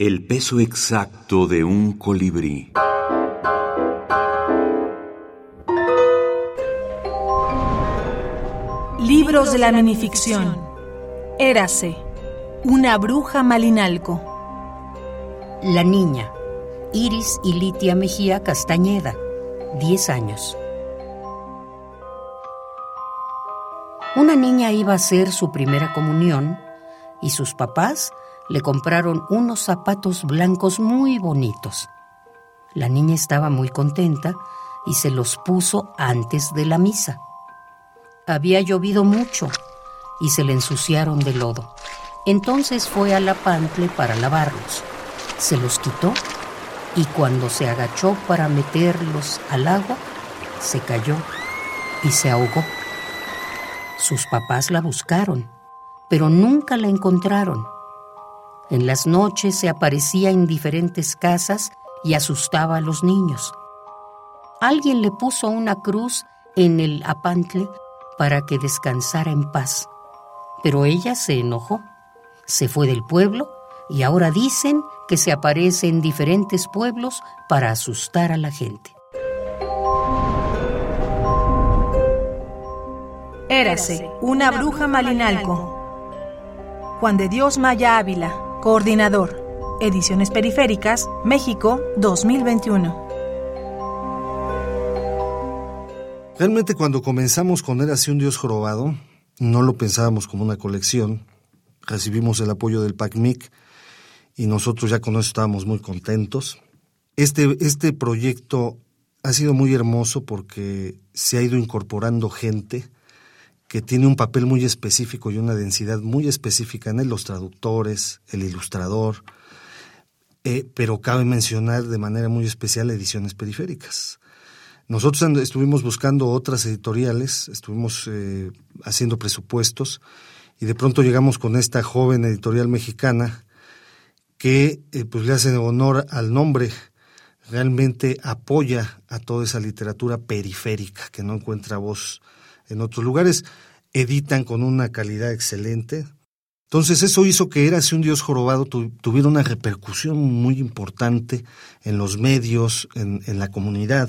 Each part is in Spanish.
El peso exacto de un colibrí. Libros de la minificción. Érase. Una bruja malinalco. La niña. Iris y Litia Mejía Castañeda. 10 años. Una niña iba a hacer su primera comunión y sus papás le compraron unos zapatos blancos muy bonitos. La niña estaba muy contenta y se los puso antes de la misa. Había llovido mucho y se le ensuciaron de lodo. Entonces fue a la pantle para lavarlos. Se los quitó y cuando se agachó para meterlos al agua, se cayó y se ahogó. Sus papás la buscaron, pero nunca la encontraron. En las noches se aparecía en diferentes casas y asustaba a los niños. Alguien le puso una cruz en el apantle para que descansara en paz. Pero ella se enojó, se fue del pueblo y ahora dicen que se aparece en diferentes pueblos para asustar a la gente. Érase una bruja malinalco. Juan de Dios Maya Ávila, Coordinador. Ediciones Periféricas, México, 2021. Realmente cuando comenzamos con Érase un Dios jorobado, no lo pensábamos como una colección. Recibimos el apoyo del PACMIC y nosotros ya con eso estábamos muy contentos. Este, este proyecto ha sido muy hermoso porque se ha ido incorporando gente que tiene un papel muy específico y una densidad muy específica en él, los traductores, el ilustrador, eh, pero cabe mencionar de manera muy especial ediciones periféricas. Nosotros estuvimos buscando otras editoriales, estuvimos eh, haciendo presupuestos y de pronto llegamos con esta joven editorial mexicana que eh, pues le hace honor al nombre, realmente apoya a toda esa literatura periférica que no encuentra voz en otros lugares, editan con una calidad excelente. Entonces eso hizo que Érase un Dios jorobado tuviera una repercusión muy importante en los medios, en, en, la comunidad.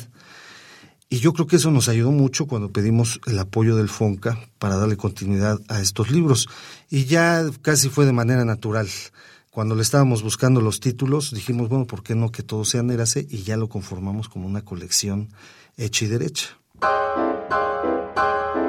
Y yo creo que eso nos ayudó mucho cuando pedimos el apoyo del FONCA para darle continuidad a estos libros. Y ya casi fue de manera natural. Cuando le estábamos buscando los títulos, dijimos, bueno, ¿por qué no que todos sean Érase? Y ya lo conformamos como una colección hecha y derecha. Música